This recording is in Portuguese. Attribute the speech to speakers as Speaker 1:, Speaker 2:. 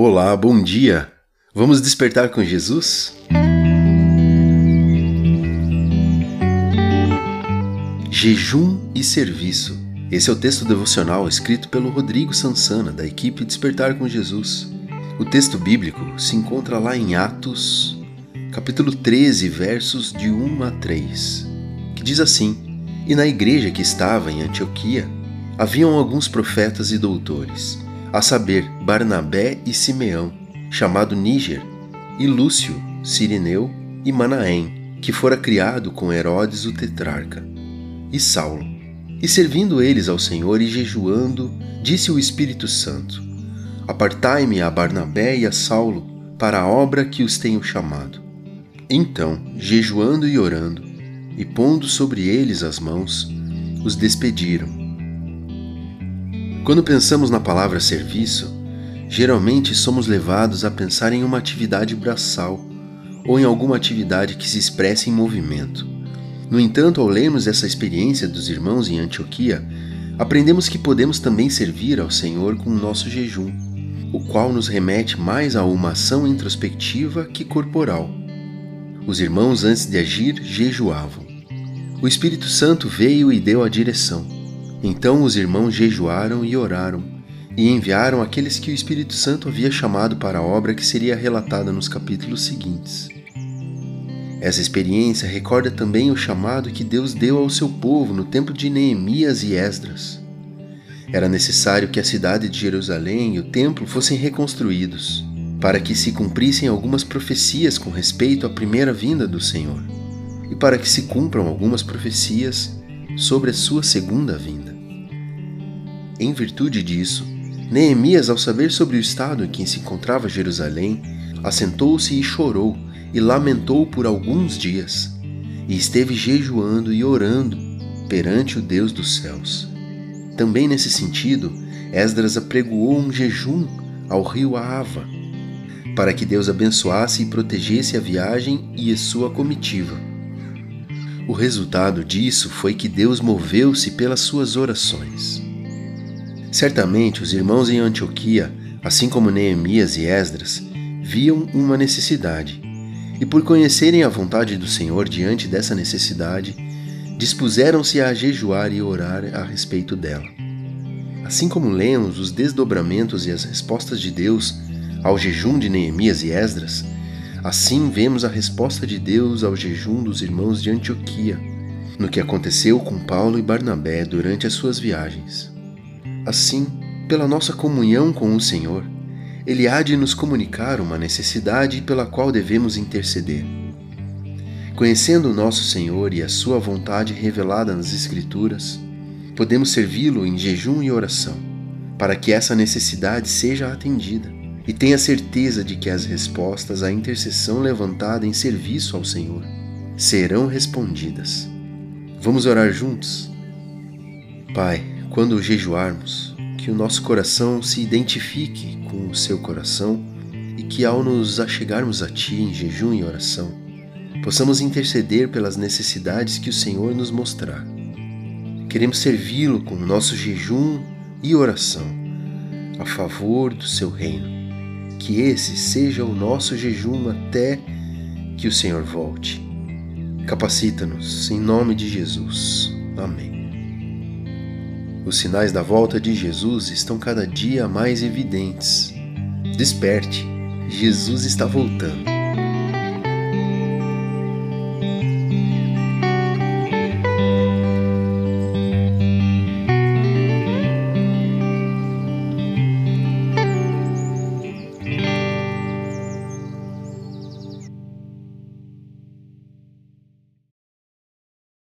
Speaker 1: Olá, bom dia! Vamos despertar com Jesus? Jejum e serviço. Esse é o texto devocional escrito pelo Rodrigo Sansana, da equipe Despertar com Jesus. O texto bíblico se encontra lá em Atos, capítulo 13, versos de 1 a 3, que diz assim: E na igreja que estava em Antioquia haviam alguns profetas e doutores, a saber, Barnabé e Simeão chamado Níger, e Lúcio, Sirineu e Manaém, que fora criado com Herodes o tetrarca, e Saulo. E servindo eles ao Senhor e jejuando, disse o Espírito Santo: Apartai-me a Barnabé e a Saulo para a obra que os tenho chamado. Então, jejuando e orando, e pondo sobre eles as mãos, os despediram. Quando pensamos na palavra serviço, Geralmente somos levados a pensar em uma atividade braçal ou em alguma atividade que se expressa em movimento. No entanto, ao lermos essa experiência dos irmãos em Antioquia, aprendemos que podemos também servir ao Senhor com o nosso jejum, o qual nos remete mais a uma ação introspectiva que corporal. Os irmãos, antes de agir, jejuavam. O Espírito Santo veio e deu a direção. Então os irmãos jejuaram e oraram e enviaram aqueles que o Espírito Santo havia chamado para a obra que seria relatada nos capítulos seguintes. Essa experiência recorda também o chamado que Deus deu ao seu povo no tempo de Neemias e Esdras. Era necessário que a cidade de Jerusalém e o templo fossem reconstruídos, para que se cumprissem algumas profecias com respeito à primeira vinda do Senhor, e para que se cumpram algumas profecias sobre a sua segunda vinda. Em virtude disso, Neemias, ao saber sobre o estado em que se encontrava Jerusalém, assentou-se e chorou e lamentou por alguns dias, e esteve jejuando e orando perante o Deus dos céus. Também nesse sentido, Esdras apregoou um jejum ao rio Ava, para que Deus abençoasse e protegesse a viagem e a sua comitiva. O resultado disso foi que Deus moveu-se pelas suas orações. Certamente os irmãos em Antioquia, assim como Neemias e Esdras, viam uma necessidade, e por conhecerem a vontade do Senhor diante dessa necessidade, dispuseram-se a jejuar e orar a respeito dela. Assim como lemos os desdobramentos e as respostas de Deus ao jejum de Neemias e Esdras, assim vemos a resposta de Deus ao jejum dos irmãos de Antioquia, no que aconteceu com Paulo e Barnabé durante as suas viagens. Assim, pela nossa comunhão com o Senhor, Ele há de nos comunicar uma necessidade pela qual devemos interceder. Conhecendo o nosso Senhor e a Sua vontade revelada nas Escrituras, podemos servi-lo em jejum e oração, para que essa necessidade seja atendida e tenha certeza de que as respostas à intercessão levantada em serviço ao Senhor serão respondidas. Vamos orar juntos? Pai, quando jejuarmos, que o nosso coração se identifique com o seu coração e que ao nos achegarmos a Ti em jejum e oração, possamos interceder pelas necessidades que o Senhor nos mostrar. Queremos servi-lo com o nosso jejum e oração a favor do seu reino. Que esse seja o nosso jejum até que o Senhor volte. Capacita-nos, em nome de Jesus. Amém. Os sinais da volta de Jesus estão cada dia mais evidentes. Desperte, Jesus está voltando.